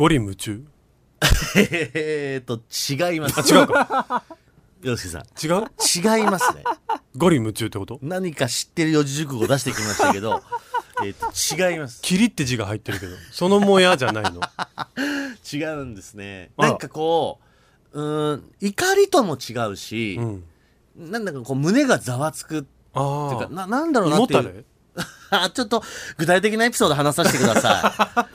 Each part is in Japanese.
ゴリ夢中えーと、違います。あ違うか洋介さん。違う？違いますね。ゴリ夢中ってこと？何か知ってる四字熟語出してきましたけど、えーと、違います。キリって字が入ってるけどそのもやじゃないの？違うんですね。あらなんかこう、うーん、怒りとも違うしう、んなんだかこう胸がざわつくっていうか、ああななんだろうなっていう。たれ？あ、ちょっと具体的なエピソード話させてくださ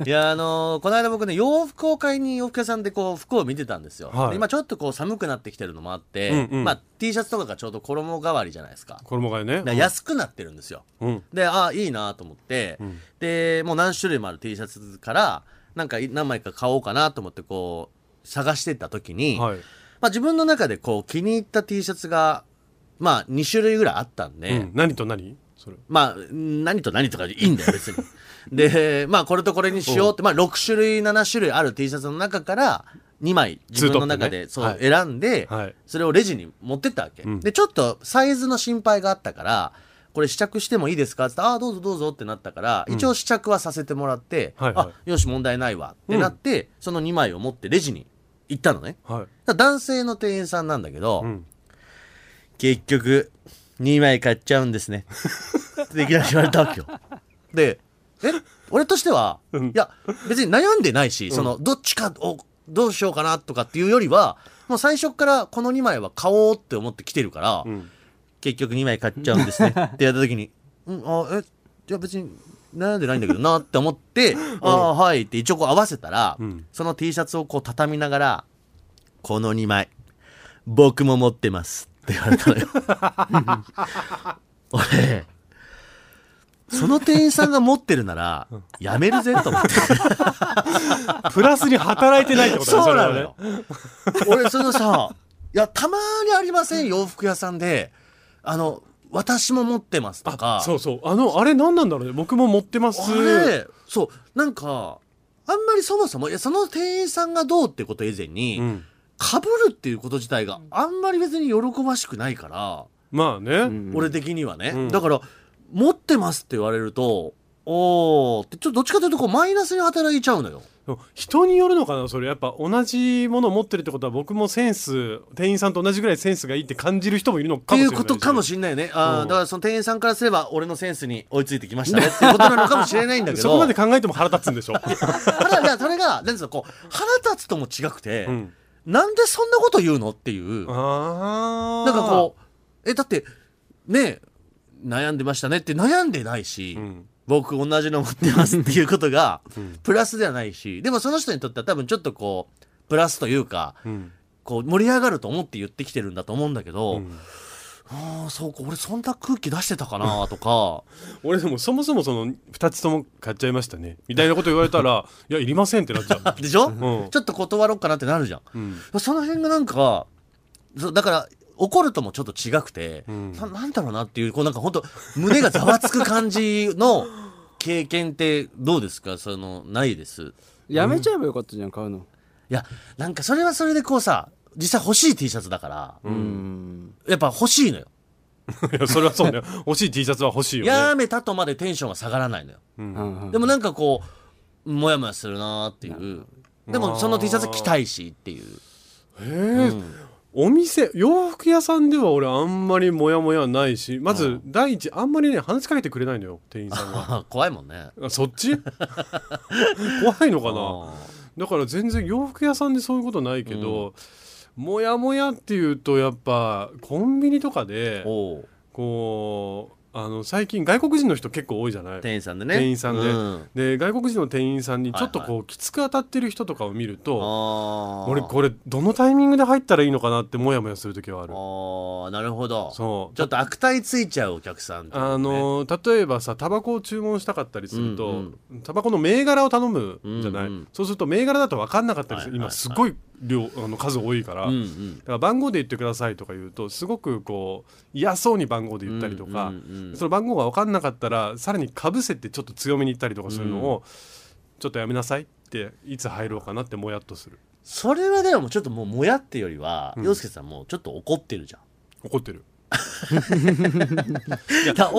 い。いや、あのーこの間僕ね、洋服を買いに洋服屋さんでこう、服を見てたんですよ。はい。で今ちょっとこう寒くなってきてるのもあって、うんうん。まあ T シャツとかがちょうど衣代わりじゃないですか。衣替えね。安くなってるんですよ。うん。で、ああ、いいなと思って、うん。で、もう何種類もある T シャツから、なんか何枚か買おうかなと思ってこう、探してった時に、はい。まあ自分の中でこう気に入った T シャツが、まあ2種類ぐらいあったんで、うん。何と何？それ。まあ、何と何とかでいいんだよ、別に。で、まあ、これとこれにしようって、まあ、6種類、7種類ある T シャツの中から、2枚自分の中で、そう、選んで、はい。それをレジに持ってったわけ。うん。で、ちょっとサイズの心配があったから、これ試着してもいいですか？って言ってああ、どうぞどうぞってなったから、一応試着はさせてもらって、はいはい。あ、よし、問題ないわってなって、その2枚を持ってレジに行ったのね。はい。男性の店員さんなんだけど、うん。結局、2枚買っちゃうんですね。でいきなり言われたわけよ。で、え俺としては、うんいや、別に悩んでないし、その、どっちかを、どうしようかなとかっていうよりは、もう最初からこの2枚は買おうって思って来てるから、うん結局2枚買っちゃうんですね。って言った時に、うん、あ、え、じゃあ別に悩んでないんだけどなって思って、ああ、はいって一応こう合わせたら、うんその T シャツをこう畳みながら、この2枚、僕も持ってますって言われたのよ。俺、その店員さんが持ってるなら、やめるぜと思って。プラスに働いてないってことだねそうなのよ。俺、そのさ、いや、たまにありません、洋服屋さんで。あの、私も持ってますとか。あそうそうあのあれ何なんだろうね僕も持ってますあれ、そう、なんか、あんまりそもそも、いや、その店員さんがどうってこと以前に、うん被るっていうこと自体があんまり別に喜ばしくないから、まあね、うん。俺的にはね。うん。だから、持ってますって言われると、おーって、ちょっとどっちかというとこうマイナスに働いちゃうのよ。人によるのかなそれ。やっぱ同じものを持ってるってことは僕もセンス店員さんと同じぐらいセンスがいいって感じる人もいるのってかもしれないいうことかもしれないね。あーうん。だからその店員さんからすれば俺のセンスに追いついてきましたねっていうことなのかもしれないんだけど。そこまで考えても腹立つんでしょ、ただ、いやそれが、なんつうの、こう、腹立つとも違くて、うん、なんでそんなこと言うのっていう。なんかこう、え、だって、ね、悩んでましたねって悩んでないし、うん。僕同じの持ってますっていうことが、うん。プラスではないし、でもその人にとっては多分ちょっとこう、プラスというか、うん。こう盛り上がると思って言ってきてるんだと思うんだけど、うんああ、そうか、俺そんな空気出してたかなとか、俺でもそもそもその2つとも買っちゃいましたね。みたいなこと言われたら いやいりませんってなっちゃう、でしょ、うん。ちょっと断ろうかなってなるじゃん。うん。その辺がなんか、そうだから、怒るともちょっと違くて、うん。ななんだろうなっていう、こうなんか本当胸がざわつく感じの経験ってどうですか？その、ないです。いやめちゃえばよかったじゃん買うの。や、なんかそれはそれでこうさ、実際欲しい T シャツだから、うん。やっぱ欲しいのよ。いやそれはそうね。欲しい T シャツは欲しいよね。やめたとまでテンションは下がらないのよ。うん。うんうんでもなんかこう、もやもやするなーっていう。でもその T シャツ着たいしっていう。へえ、お店洋服屋さんでは俺あんまりモヤモヤないしまず第一あんまりね話しかけてくれないのよ店員さんがあ 怖いもんね。あそっち？怖いのかな？あだから全然洋服屋さんでそういうことないけど、モヤモヤっていうとやっぱコンビニとかでーおう。こあの最近外国人の人結構多いじゃない？店員さんでね。店員さんで、うん。で外国人の店員さんにちょっとこう、はいきつく当たってる人とかを見ると俺これどのタイミングで入ったらいいのかなってモヤモヤする時はある。あーなるほど。そう。ちょっと悪態ついちゃうお客さんね。あの例えばさタバコを注文したかったりすると、うんタバコの銘柄を頼むじゃない、うんうんそうすると銘柄だと分かんなかったりする、はいはい。今すごい量あの数多いから、うんうん。だから番号で言ってくださいとか言うとすごくこう嫌そうに番号で言ったりとか、うんうんうんその番号が分かんなかったらさらにかぶせてちょっと強めに言ったりとかするのを、ちょっとやめなさいっていつ入ろうかなってもやっとする。それはでもちょっともうもやってよりは洋介さんもうちょっと怒ってるじゃん。怒ってる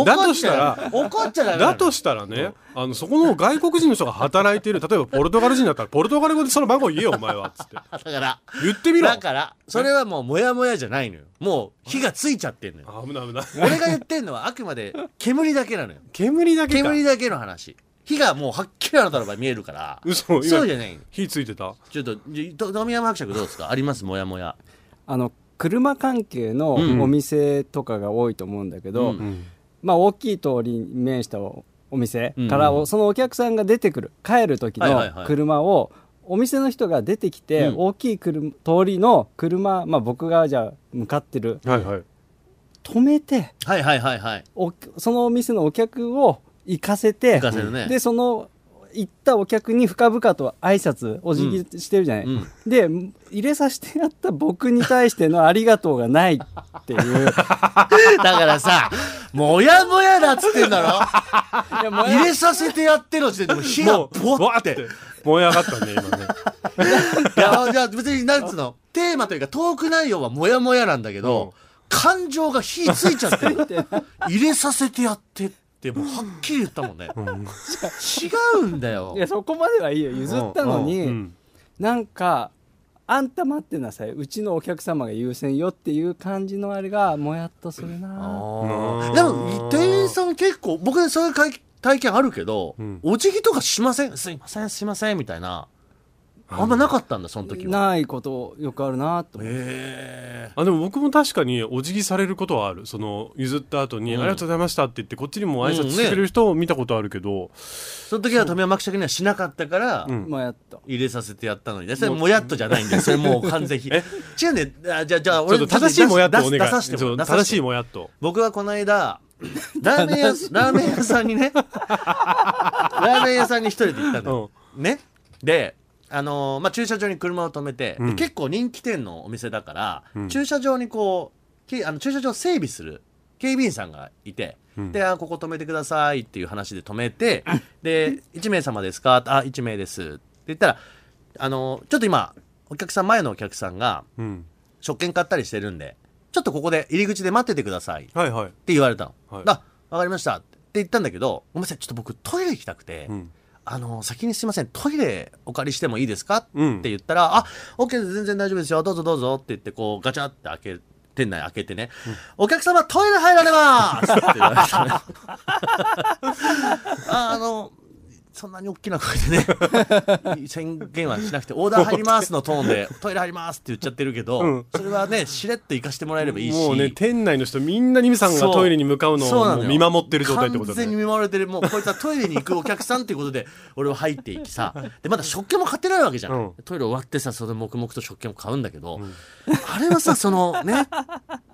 だとしたら怒っちゃダメだとしたらね、あのそこの外国人の人が働いている例えばポルトガル人だったらポルトガル語でその番号言えよお前はっつって。だから言ってみろ。だからそれはもうモヤモヤじゃないのよ。もう火がついちゃってんのよ。あ危ない危ない。俺が言ってんのはあくまで煙だけなのよ。煙だけか。煙だけの話。火がもうはっきりあなたの場合見えるから。嘘そう今じゃないの火ついてた？ちょっと富山伯爵どうですか？あります？モヤモヤ。あの車関係のうん。お店とかが多いと思うんだけど、うん。うんまあ、大きい通りに面したおお店うん。からおそのお客さんが出てくる帰る時の車をお店の人が出てきて、うん。大きい車通りの車、まあ、僕がじゃあ向かってるはいはい。止めてはいはいはいはい。おそのお店のお客を行かせて行かせるね。でその行ったお客に深々と挨拶お辞儀してるじゃない、うん。で入れさせてやった僕に対してのありがとうがないっていう。だからさモヤモヤだっつってんだろ？いやもう入れさせてやっての時点でもう火がもうボワって燃え上がったね今ね。いやじゃあ別になんつうの？テーマというかトーク内容はモヤモヤなんだけど、感情が火ついちゃってる。入れさせてやってってもうはっきり言ったもんね、違うんだよ。いやそこまではいいよ。譲ったのに、うんなんかあんた待ってなさい。うちのお客様が優先よっていう感じのあれがもやっとするな。うん。でも店員さん結構僕そういう体体験あるけど、うん。お辞儀とかしません？すいませんすいませんみたいなあんまなかったんだその時は。ないことよくあるなと思ってへあでも僕も確かにお辞儀されることはある。その譲った後に、うん。ありがとうございましたって言ってこっちにも挨拶してくれる人を見たことあるけど、その時は富山伯爵にはしなかったから、うん。もやっと。入れさせてやったのにね。それもやっとじゃないんだよ。そ れもう完全にえ？違うんだよあじゃあじゃあちょっ俺と正しいもやっとお願い。出出させてもさせて。正しいもやっと。僕はこの間ラーメン屋ラーメン屋さんにね。ラーメン屋さんに一人で行ったんだよ、ね？であのーまあ、駐車場に車を止めて、でうん。結構人気店のお店だから、うん。駐車場にこうけあの駐車場を整備する警備員さんがいて、うん。であここ止めてくださいっていう話で止めて、で1名様ですか？あ1名です。って言ったらあのーちょっと今お客さん前のお客さんがうん。食券買ったりしてるんでちょっとここで入り口で待っててください。ってはい。はい、言われたの、はい。あわかりました。って言ったんだけどごめんなさい。ちょっと僕トイレ行きたくて、うんあの先にすいませんトイレお借りしてもいいですか、うん。って言ったら「あオッケーです全然大丈夫ですよ。どうぞどうぞ」って言ってこうガチャって開け店内開けてね、お客様トイレ入られます!」って言われたのああのそんなに大きな声でね 宣言はしなくて「オーダー入ります」のトーンで「トイレ入ります」って言っちゃってるけど、うん。それはねしれっと行かしてもらえればいいしもうね店内の人みんなにみさんがトイレに向かうのを見守ってる状態ってこと完全にだね見守られてるもうこいつはトイレに行くお客さんっていうことで俺は入っていきさでまだ食券も買ってないわけじゃん、うん。トイレ終わってさそれで黙々と食券も買うんだけど、あれはさそのね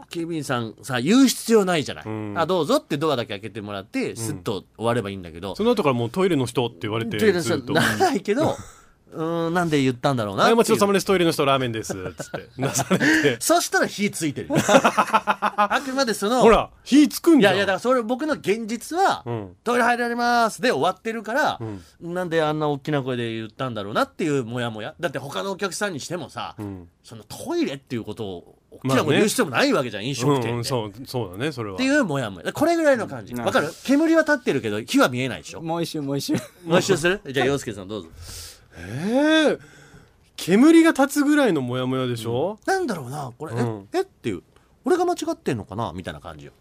警備員さんさ言う必要ないじゃない、うん。あどうぞってドアだけ開けてもらってスッと終わればいいんだけど、その後からもうトイレの人って言われてずっとならないけど うーんなんで言ったんだろうなはい、おっていう待ちどうさまです。トイレの人ラーメンです。つって。出されて。そしたら火ついてる あくまでそのほら、火つくんじゃん。いやいやだからそれ僕の現実は、うんトイレ入られますで終わってるから、うなんであんな大きな声で言ったんだろうなっていうモヤモヤだって他のお客さんにしてもさ、んそのトイレっていうことを大きまあね。な声で言う必要もないわけじゃん、飲食店で、うんうん、っそう、そうだね、それは。ていうモヤモヤこれぐらいの感じ。うんわかる？煙は立ってるけど火は見えないでしょ。もう一周もう一周。もう一周する？じゃあ洋介さんどうぞ。えー？煙が立つぐらいのモヤモヤでしょ、なんだろうなこれ、うん。ええ？っていう。俺が間違ってんのかな？みたいな感じよ。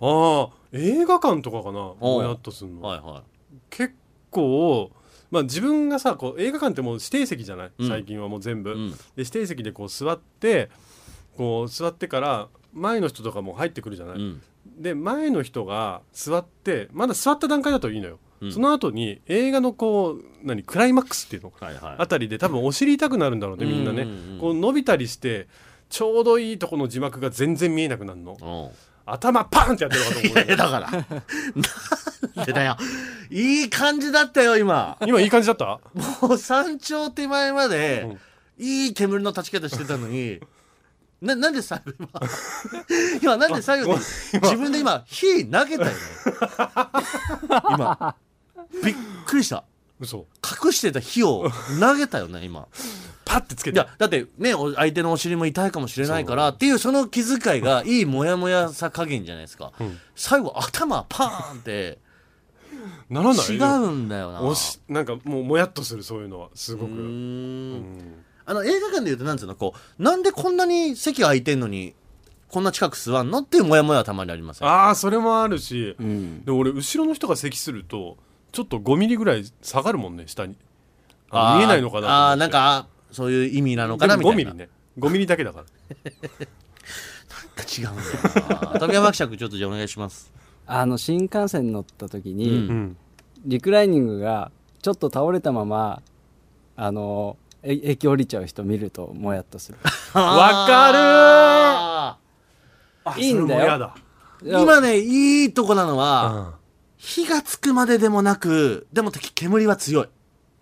ああ、映画館とかかな、もやっとすんの。はいは結構、まあ自分がさ、こう映画館ってもう指定席じゃない、うん。最近はもう全部。うん。で、指定席でこう座って、こう座ってから、前の人とかも入ってくるじゃない、い、うん、で前の人が座ってまだ座った段階だといいのよ、うん。その後に映画のこう何クライマックスっていうの？はいはい。あたりで多分お尻痛くなるんだろうねみんなね、うんうん。うんこう伸びたりしてちょうどいいとこの字幕が全然見えなくなるの。うん。頭パンってやってるのかと思ういや だから。なんでだよ。いい感じだったよ今。今いい感じだった？もう山頂手前まで、うん。いい煙の立ち方してたのにななんで最後今 今なんで最後に自分で今火投げたよね。今。びっくりした。嘘。隠してた火を投げたよね今。パッてつけて。いやだってねお相手のお尻も痛いかもしれないからっていうその気遣いがいいモヤモヤさ加減じゃないですか、ん。最後頭パーンって。ならない違うんだよな。おしなんかもうもやっとするそういうのは。すごく。うんあの映画館でいうとなんつうのこうなんでこんなに席空いてんのにこんな近く座んのっていうモヤモヤはたまにありますよああそれもあるし、うん。で俺後ろの人が席するとちょっと5ミリぐらい下がるもんね下に。あー見えないのかなあーなんかそういう意味なのかなみ5たいな。ミリね。5ミリだけだから。違うんだよな。富山伯爵ちょっとじゃあお願いします。あの新幹線に乗った時に、うん。うんリクライニングがちょっと倒れたままあのえ駅降りちゃう人見るともやっとする。わかるいいんだよ。今ねいいとこなのは、うん。火がつくまででもなくでも敵煙は強い。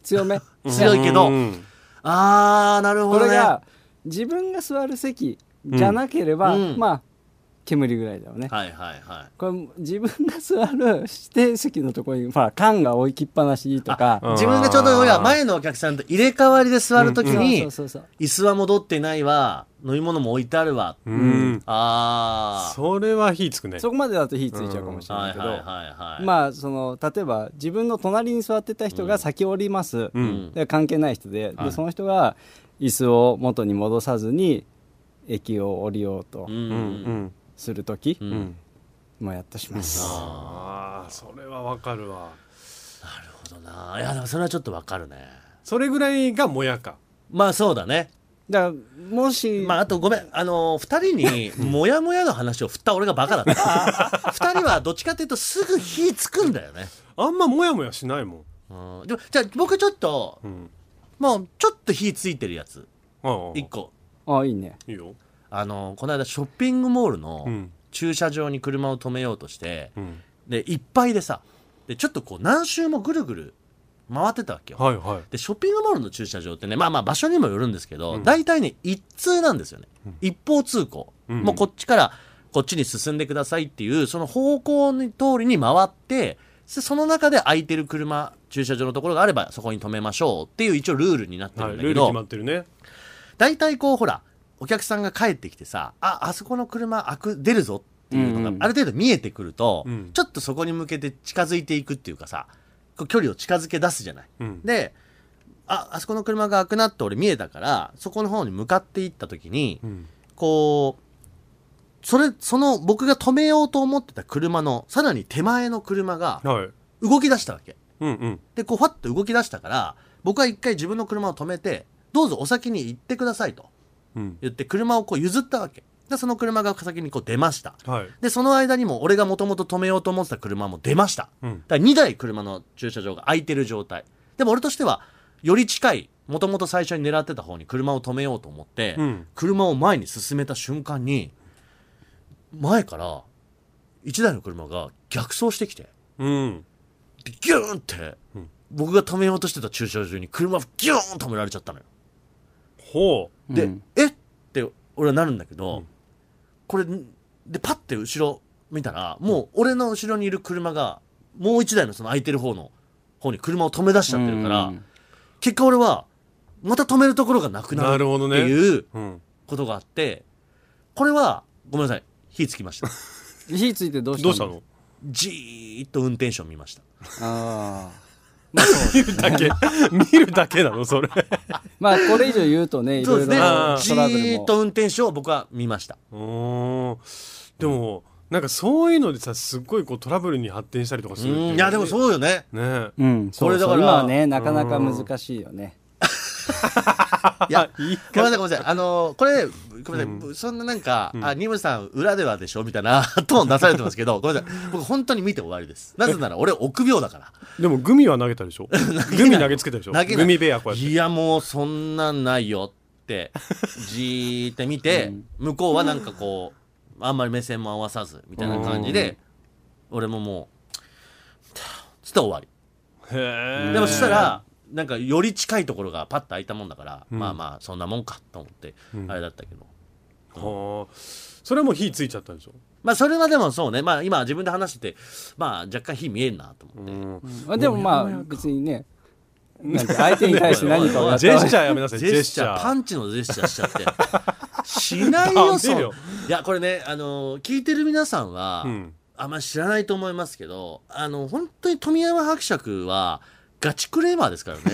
強め？強いけど、うん。あーなるほどね。これが自分が座る席じゃなければ、うん。まあ煙ぐらいだよね、はいはいはい。これ自分が座る指定席のところにほら缶が置きっぱなしとか。うん。自分がちょうど前のお客さんと入れ替わりで座るときに、そうそうそう。椅子は戻ってないわ飲み物も置いてあるわ、うん。ああそれは火つくね。そこまでだと火ついちゃうかもしれなけど、はいいはいはいはい。まあその例えば自分の隣に座ってた人が先降ります、ううん。んで関係ない人で,、はい。でその人が椅子を元に戻さずに駅を降りようと。うん。うんうんする時、うん。うんもやっとします、ああそれはわかるわ。なるほどな。いやでもそれはちょっとわかるね。それぐらいがもやか。まあそうだね。だもし、まああとごめん。あのー二人にモヤモヤの話を振った俺がバカだった。二人はどっちかっていうとすぐ火つくんだよね。あんまもやもやしないもん。うん。でもじゃあ僕ちょっとうん。もうちょっと火ついてるやつ。ああ。一個。あいいね。いいよあのーこの間ショッピングモールのうん。駐車場に車を止めようとして、うん。でいっぱいでさでちょっとこう何周もぐるぐる回ってたわけよ、はいはい。でショッピングモールの駐車場ってねまあまあ場所にもよるんですけど、うん。大体ね一通なんですよね、一方通行、うん。もうこっちからこっちに進んでくださいっていうその方向に通りに回ってでその中で空いてる車駐車場のところがあればそこに止めましょうっていう一応ルールになってはいるんだけど、ルール決まってるね。大体こうほらお客さんが帰ってきてさああそこの車開く出るぞっていうのうんうん。がある程度見えてくると、うん。ちょっとそこに向けて近づいていくっていうかさこう距離を近づけ出すじゃない。うん。でああそこの車が開くなって俺見えたからそこの方に向かっていった時にうん。こうそれその僕が止めようと思ってた車のさらに手前の車がはい。動き出したわけ。うんうん。でこうファッと動き出したから僕は一回自分の車を止めてどうぞお先に行ってくださいと。うん言って車をこう譲ったわけ。でその車が先にこう出ました。はい。でその間にも俺がもともと止めようと思ってた車も出ました。うん。だから2台車の駐車場が空いてる状態。でも俺としてはより近いもともと最初に狙ってた方に車を止めようと思って、うん。車を前に進めた瞬間に前から1台の車が逆走してきて。うん。でギューンって、うん。僕が止めようとしてた駐車場に車ギューン止められちゃったのよほで、うん。え？って俺はなるんだけど、うん。これでパッて後ろ見たらもう俺の後ろにいる車がもう一台のその空いてる方の方に車を止め出しちゃってるから、うん結果俺はまた止めるところがなくなるってなるほどね。いうことがあってこれはごめんなさい火つきました。火ついてどうしたの？どうしたの？じーっと運転手を見ました。ああまあ見るだけ。見るだけなのそれ。まあこれ以上言うとねいろいろそうですね。あーじトラブルっと運転手を僕は見ました。でもなんかそういうのでさすっごいこうトラブルに発展したりとかするってうん。いやでもそうよね。ね。うんそれだから今はねなかなか難しいよね いやごめんなさいごめんなさい。あのこれごめんなさい、そんななんか、うん。あニムさん裏ではでしょみたいなトーン出されてますけどごめんなさい。僕本当に見て終わりです。なぜなら俺臆病だから。でもグミは投げたでしょ？グミ投げつけたでしょ？グミベアこうやって。いやもうそんなんないよってじーって見て、向こうはなんかこうあんまり目線も合わさずみたいな感じで、俺ももうつって終わり。でもそしたらなんかより近いところがパッと開いたもんだから、うん。まあまあそんなもんかと思って、うん。あれだったけど。はあ。それはもう火ついちゃったんでしょ？まあそれはでもそうね。まあ今自分で話しててまあ若干火見えんなと思って、うん。まあ、でもまあ別にねなんて相手に対して何か ジェスチャーやめなさいジェスチャー。パンンチのジェスチャーしちゃって。しないよそいやこれねあの聞いてる皆さんは、うん。あんまり知らないと思いますけどあの本当に富山伯爵はガチクレーマーですからね。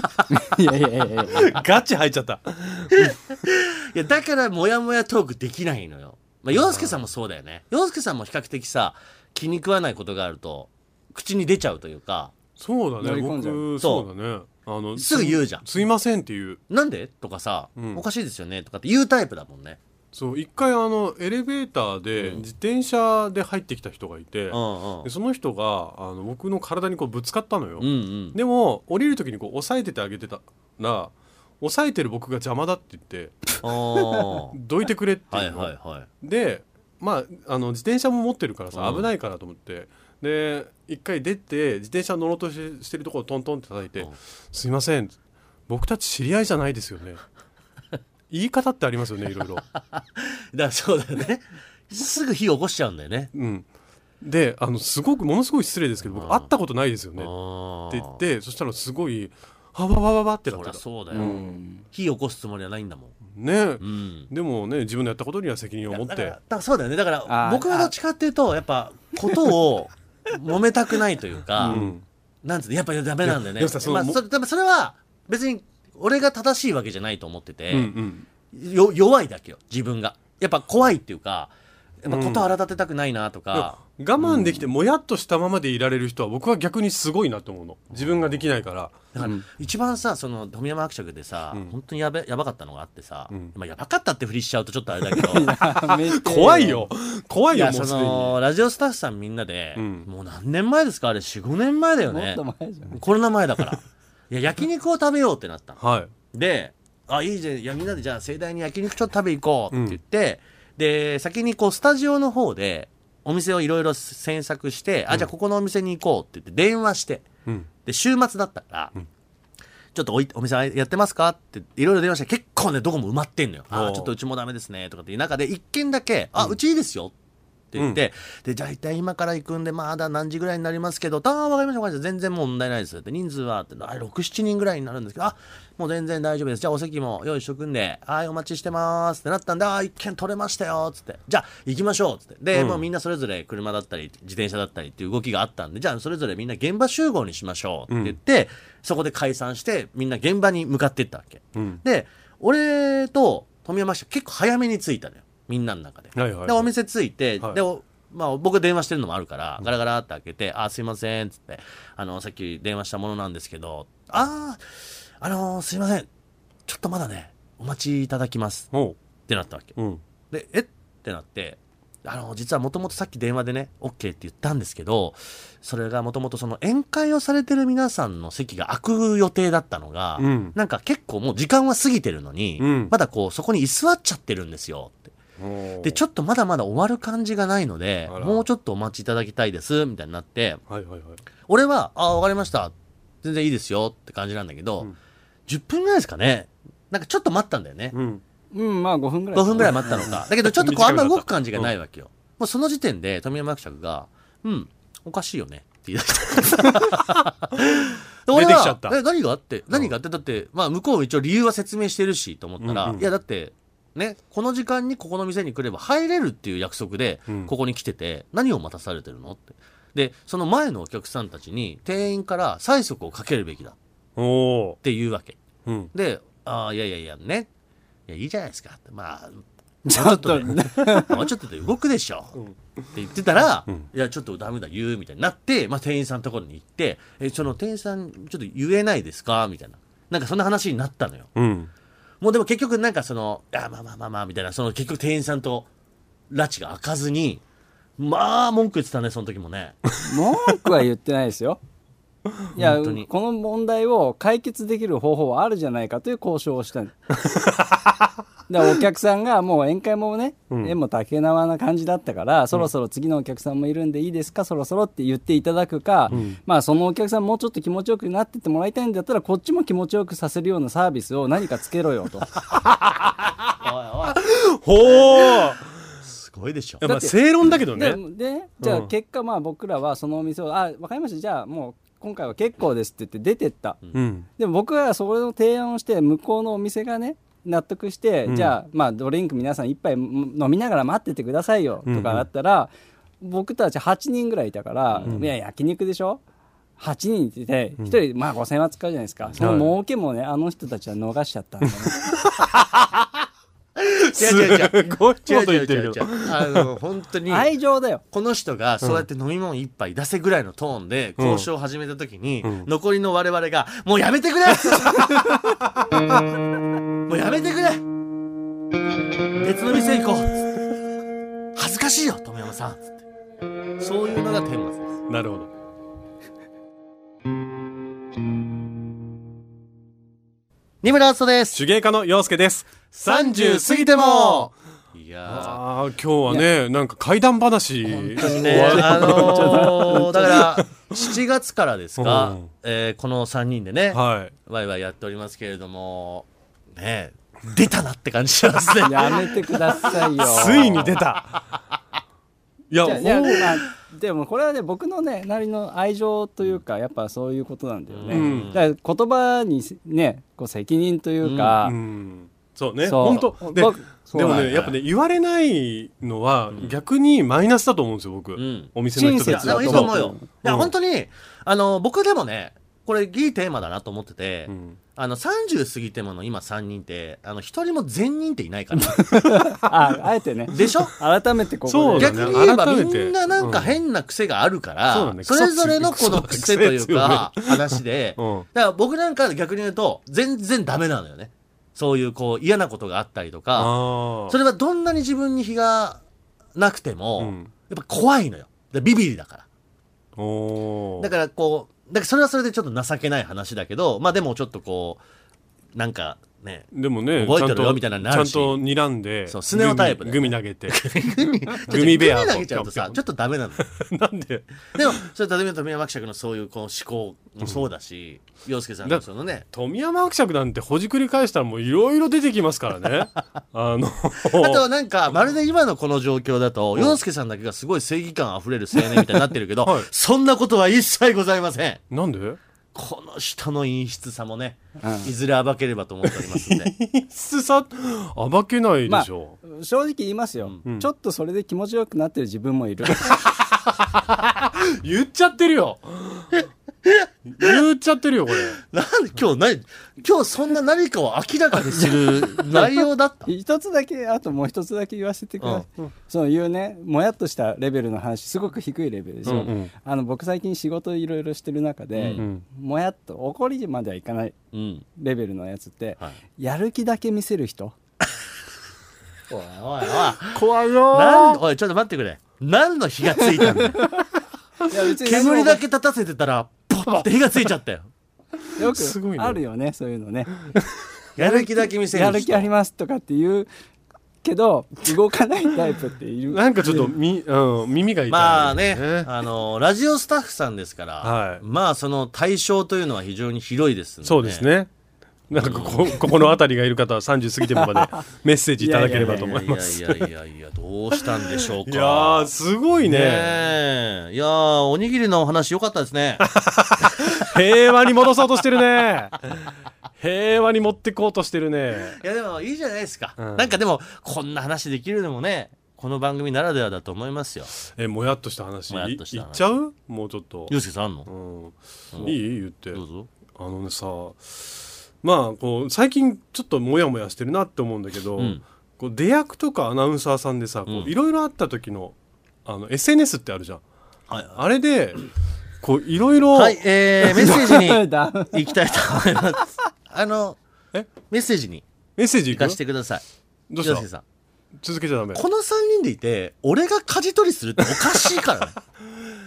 いやいやいやいや。ガチ入っちゃった。いやだからモヤモヤトークできないのよ。まあ洋介さんもそうだよね。洋介さんも比較的さ気に食わないことがあると口に出ちゃうというか。そうだね。乗り込んじゃう。僕そう。だね。あのすぐ言うじゃん。すいませんっていう。なんで？とかさ、うん。おかしいですよね。とかって言うタイプだもんねそう一回あのエレベーターでうん。自転車で入ってきた人がいて、うんうん。でその人があの僕の体にこうぶつかったのよ、うんうん。でも降りる時にこう押さえててあげてたら押さえてる僕が邪魔だって言って どいてくれってはいいうの。はいはいでまああの自転車も持ってるからさうん。危ないからと思って、で一回出て自転車乗ろうとししてるところをトントンって叩いてうん「すいません。僕たち知り合いじゃないですよね」言い方ってありますよねいろいろ。だそうだよね。すぐ火起こしちゃうんだよね。うん、であのすごくものすごい失礼ですけどうん僕会ったことないですよね。って言ってそしたらすごい「はわわわわ」ってなってた。そうだよ、うん。火起こすつもりはないんだもん。ね。うん。でもね自分のやったことには責任を持って。だからだからそうだよね。だから僕はどっちかっていうとやっぱことを揉めたくないというか、うん。なんつうのやっぱダメなんだよね。いやでもさそのまあ、それは別に俺が正しいわけじゃないと思ってて、うんよ弱いだけよ自分が。やっぱ怖いっていうかやっぱことを荒立てたくないなとか、我慢できてもやっとしたままでいられる人は僕は逆にすごいなと思うの。自分ができないから。だから一番さその富山伯爵でさ、うん。本当にやべやばかったのがあってさ、うん。まあ、やばかったってふりしちゃうとちょっとあれだけど。怖いよ。怖いよ。もうすでに。のラジオスタッフさんみんなで、うん。もう何年前ですか？あれ45年前だよね。コロナ前だからいや焼肉を食べようってなったの。はい。で「あいいじゃん。いやみんなでじゃあ盛大に焼肉ちょっと食べ行こう」って言って、で先にこうスタジオの方でお店をいろいろ詮索して、あじゃあここのお店に行こうって言って電話して。うん。で週末だったから、ん。ちょっとおいお店やってますかっていろいろ電話して結構ねどこも埋まってんのよ。あおうー。ちょっとうちもダメですねとかっていう中で一軒だけ「あうちいいですよ」って言って、でじゃあ一体今から行くんでまだ何時ぐらいになりますけど「ああ分かりました分かりました。全然問題ないです」って。人数はって。あ67人ぐらいになるんですけど「あもう全然大丈夫です。じゃあお席も用意しとくんではいお待ちしてます」ってなったんで「ああ一軒取れましたよ」っつって「じゃあ行きましょう」っつって。で、うん。もうみんなそれぞれ車だったり自転車だったりっていう動きがあったんでじゃあそれぞれみんな現場集合にしましょうって言って、そこで解散してみんな現場に向かっていったわけ。うん。で俺と富山市結構早めに着いたのよみんなの中で。はいはいでお店着いて、はい。でおまあ、僕電話してるのもあるからガラガラって開けて「あすいません」っつってあのさっき電話したものなんですけど「あああのすいません。ちょっとまだねお待ちいただきます」ってなったわけ。うん。でえっ？てなってあの実はもともとさっき電話でね OK って言ったんですけどそれがもともとその宴会をされてる皆さんの席が空く予定だったのが、うんなんか結構もう時間は過ぎてるのに、うんまだこうそこに居座っちゃってるんですよでちょょっとまだまだ終わる感じがないのでもうちょっとお待ちいただきたいですみたいになってはいはいはい。俺は「ああ分かりました。全然いいですよ」って感じなんだけど、うん。10分ぐらいですかね。なんかちょっと待ったんだよね、うん。うんまあ5分ぐらい。5分ぐらい待ったのか。だけどちょっとこうあんま動く感じがないわわけよ。もうその時点で富山伯爵が、うん、おかしいよねって言い出した。で俺は出てきちゃった。え、何があって何があってだって、まあ向こうも一応理由は説明してるしと思ったら、うんうん。いやだって、ね、この時間にここの店に来れば入れるっていう約束でうんここに来てて、何を待たされてるのって。で、その前のお客さんたちに店員から催促をかけるべきだっていうわけ。うんで、ああ、いやいやいやね。いや、いいじゃないですか。まあ、ちょっともうちょっとで、もうちょっとで動くでしょ。って言ってたら、うんいや、ちょっとダメだ、言う、みたいになって、まあ、店員さんのところに行って、え、その店員さん、ちょっと言えないですか？みたいな。なんかそんな話になったのよ。うんもうでも結局なんかその、いや、まあまあまあまあ、みたいな、その結局店員さんと、拉致が開かずに、まあ、文句言ってたね、その時もね。文句は言ってないですよ。いやこの問題を解決できる方法はあるじゃないかという交渉をした。んだからお客さんがもう宴会もね、縁も竹縄な感じだったから、そろそろ次のお客さんもいるんでいいですか？そろそろって言っていただくか、まあそのお客さんもうちょっと気持ちよくなってってもらいたいんだったらこっちも気持ちよくさせるようなサービスを何かつけろよと。おいおい、ほー。すごいでしょ。まあ正論だけどでねでじゃあうん。結果まあ僕らはそのお店を「あ分かりました。じゃあもう今回は結構です」って言って出てった、うん。でも僕はそれの提案をして向こうのお店がね納得して、うん。じゃあまあドリンク皆さん一杯飲みながら待っててくださいよとかだったら、僕たち8人ぐらいいたから、いや焼肉でしょ？8人いて1人まあ5000円は使うじゃないですか、その儲けもねあの人たちは逃しちゃったんだね 違う違う違う。すごいこと違う違う言ってるけど。違う違う。あの、本当に。愛情だよ。この人がそうやって飲み物一杯出せぐらいのトーンで交渉を始めた時に、ん。残りの我々が「もうやめてくれ!」もうやめてくれ。別の店行こう」恥ずかしいよ富山さん」つって。そういうのが天末です。なるほど二村敦です。手芸家の陽介です。30過ぎても。いや。今日はねなんか怪談話。ーねあのー だから7月からですか、うん。えーこの3人でね、はい。ワイワイやっておりますけれどもねえ出たなって感じしますね。やめてくださいよ。ついに出た。いやじゃあいやほう。まあでもこれはね僕のねなりの愛情というかやっぱそういうことなんだよね、うん。だから言葉にねこう責任というか、うん。そうね。そう。本当。ででもねやっぱね言われないのは逆にマイナスだと思うんですよ僕、ん。お店の人いやでたちだと。もいいと思うよ。そう。いや本当にあの僕でもねこれいいテーマだなと思ってて、うん。あの30過ぎてもの今3人ってあの1人も全人っていないから。ああえてね。でしょ？改めてここで。そうだね。逆に言えばみんななんか変な癖があるから、そうだね。それぞれのこの癖というか話で、うん。だから僕なんか逆に言うと全然ダメなのよね。そういうこう嫌なことがあったりとか。あそれはどんなに自分に非がなくても、うん。やっぱ怖いのよ。でビビリだから。だからこうだからそれはそれでちょっと情けない話だけどまあでもちょっとこうなんかね。でもね覚えてるよちゃんとみたいなのになちゃんと睨んでそうスネ夫タイプで。グミグミ投げて。グミベアグミ投げちゃうとさちょっとダメなの。なんで？でもそれ例えば富山伯爵のそういうこう思考もそうだし洋介さんのそのね。富山伯爵なんてほじくり返したらもういろいろ出てきますからね。あの。あとはなんかまるで今のこの状況だと洋介さんだけがすごい正義感あふれる青年みたいになってるけど、はい。そんなことは一切ございません。なんで？この人の陰湿さもね、うん。いずれ暴ければと思っておりますんで。質さ暴けないでしょ、正直言いますよ、うん。ちょっとそれで気持ちよくなってる自分もいる。言っちゃってるよ言っちゃってるよこれ。なんで今日何今日そんな何かを明らかにする内容だった？一つだけあともう一つだけ言わせてください、そういうねもやっとしたレベルの話すごく低いレベルでしょ、うんうん。あの僕最近仕事いろいろしてる中で、うんもやっと怒りまではいかないうんレベルのやつって、はいやる気だけ見せる人？おいおいおい。怖いよなんおいちょっと待ってくれ。何の火がついたんだ煙だけ立たせてたらって火がついちゃったよ。よすごいね。くあるよねそういうのね。やる気だけ見せる人。やる気ありますとかって言うけど動かないタイプっている。なんかちょっとみ、うん、耳が痛い、まあね、あの、ラジオスタッフさんですから、はい。まあその対象というのは非常に広いですんで、そうです。ねなんかここここの辺りがいる方は30過ぎてもまで メッセージいただければと思います。いやいやいやいや、どうしたんでしょうか。いやーすごいね。いやーおにぎりのお話良かったですね。平和に戻そうとしてるね。平和に持ってこうとしてるね。いやでもいいじゃないですか。うん。なんかでも、こんな話できるのもね、この番組ならではだと思いますよ。えもやっとした話？いとした話。いっちゃう？もうちょっと。ゆうすけさんあんの？うん。いい？言って。どうぞ。あのねさまあこう最近ちょっとモヤモヤしてるなって思うんだけど、うん。こう出役とかアナウンサーさんでさいろいろあった時のあの SNS ってあるじゃん。はい。あれでこういろいろはい、えー、メッセージにだ。行きたいと思います。あの、え？メッセージにメッセージいかしてください。どうした？洋介さん。続けちゃダメ。この3人でいて俺が舵取りするっておかしいからね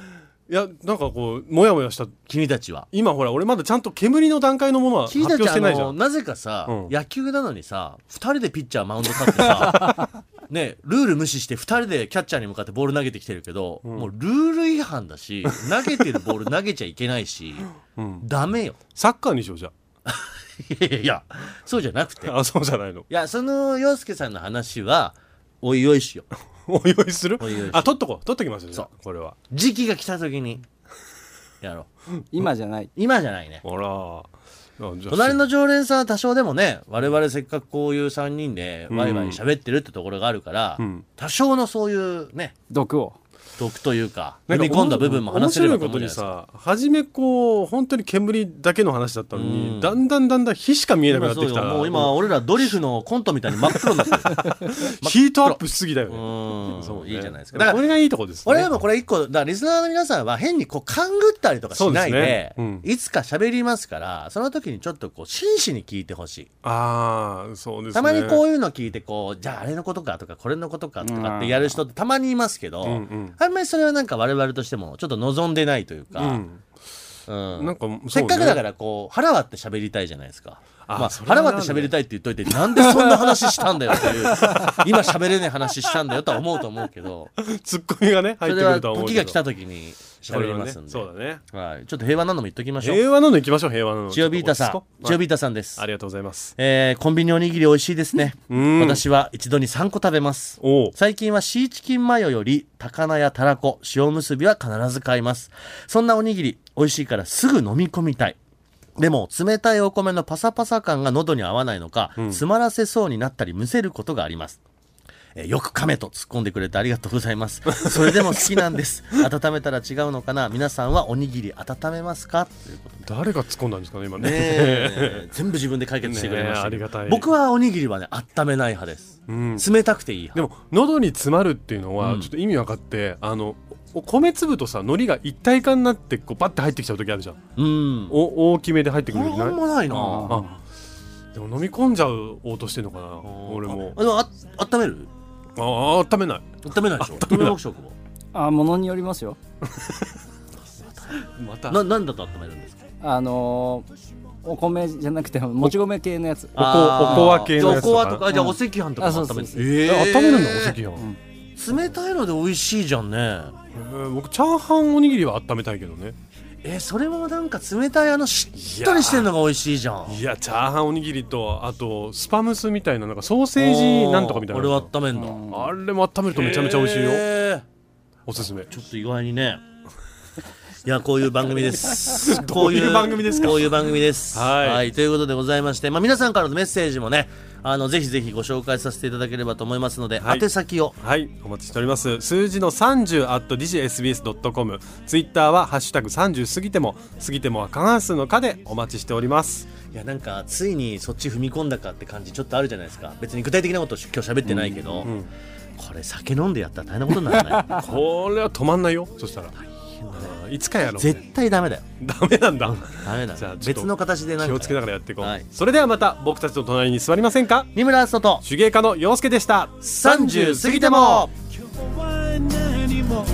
いやなんかこうモヤモヤした君たちは。今ほら俺まだちゃんと煙の段階のものは発表君たちあしてないじゃん。のなぜかさ、うん。野球なのにさ2人でピッチャーマウンド立ってさ ねルール無視して2人でキャッチャーに向かってボール投げてきてるけど、もうルール違反だし投げてるボール投げちゃいけないし、うん。ダメよ。サッカーにしようじゃ いやいやいやそうじゃなくて。いああそうじゃないの。やその洋介さんの話はおいおいしよ。うおいおいする？あ取っとこう。取っときますよ。そう。これは。時期が来た時に。やろう。今じゃない。今じゃないね。あら。あじゃあ隣の常連さんは多少でもね我々せっかくこういう3人でワイワイ喋ってるってところがあるから、うん。多少のそういうね毒を毒というか踏み込んだ部分も話せればと面白いことにさ初めこう本当に煙だけの話だったのに、うん。だんだんだんだん火しか見えなくなってきた。よもう今俺らドリフのコントみたいに真っ黒になってる。ヒートアップしすぎだようねそうね。いいじゃないですか。だからこれがいいとこですね。俺でもこれ一個だからリスナーの皆さんは変にこう勘ぐったりとかしないでね。うん。いつか喋りますからその時にちょっとこう真摯に聞いてほしい。ああそうですね。たまにこうういうの聞いてこうじゃああれのことかとかこれのことかとかってやる人ってたまにいますけど、うんうんあんまりそれはなんか我々としてもちょっと望んでないというか、ん。うん。なんかせっかくだからこう腹割って喋りたいじゃないですか。まあ、あそれは腹割って喋りたいって言っといてなんでそんな話したんだよっていう 今喋れない話したんだよとは思うと思うけど。ツッコミがね入ってくるとは思う時が来た時に喋りますんで、そうだね。はい、ちょっと平和なのも言っときましょう。平和なの行きましょう平和なの。千代ビータさん。ちょっと落ち着こう千代ビータさんです。ありがとうございます。えーコンビニおにぎり美味しいですね。うん。私は一度に3個食べます。最近はシーチキンマヨより高菜やたらこ塩結びは必ず買います。そんなおにぎり美味しいからすぐ飲み込みたい。でも冷たいお米のパサパサ感が喉に合わないのか、詰まらせそうになったりむせることがありますえーよく噛めと突っ込んでくれてありがとうございます。それでも好きなんです。温めたら違うのかな？皆さんはおにぎり温めますか？ということで。誰が突っ込んだんですかね今ね。ねえ。全部自分で解決してくれましたねえありがたい。僕はおにぎりはね温めない派です、うん。冷たくていい派。でも喉に詰まるっていうのうん。はちょっと意味分かって、あのお米粒とさ海苔が一体化になってこうバッて入ってきちゃう時あるじゃん。うん。お大きめで入ってくる時あない？んまないな。あでも飲み込んじゃう応としてんのかな俺も。あでもあ温める？ああ温めない。温めないでしょ？温め食をあものによりますよ。また。な何だと温めるんですか？あのーお米じゃなくてもち米系のやつ。おこおこわ系のやつとか？じゃあおこわとか？じゃあうん。お赤飯とかも温めるええ温めるんだお赤飯、ん。冷たいので美味しいじゃんね。えー僕チャーハンおにぎりは温めたいけどねえそれもなんか冷たいあのしっとりしてんのが美味しいじゃん。いやチャーハンおにぎりとあとスパムスみたいななんかソーセージなんとかみたいな。俺は温めんだ、うん。あれも温めるとめちゃめちゃ美味しいよ。おすすめ。ちょっと意外にね。いやこういう番組です。どういう番組ですか？こういう番組です。はいということでございまして、まあ、皆さんからのメッセージもねあのぜひぜひご紹介させていただければと思いますので、はい。宛先を。はいお待ちしております。数字の30 at digsbs.com ツイッターは「ハッシュタグ #30 過ぎても過ぎてもは過半数の課」でお待ちしております。いやなんかついにそっち踏み込んだかって感じちょっとあるじゃないですか。別に具体的なこと今日喋ってないけど、んこれ酒飲んでやったら大変なことにならない？これは止まんないよそしたら。うんいつかやろう、ね、絶対ダメだよ。ダメなんだ。ダメだじゃあ別の形で気をつけながらやっていこう、はい、それではまた僕たちの隣に座りませんか？三村敦と手芸家の洋介でした。30過ぎても。今宵は何も。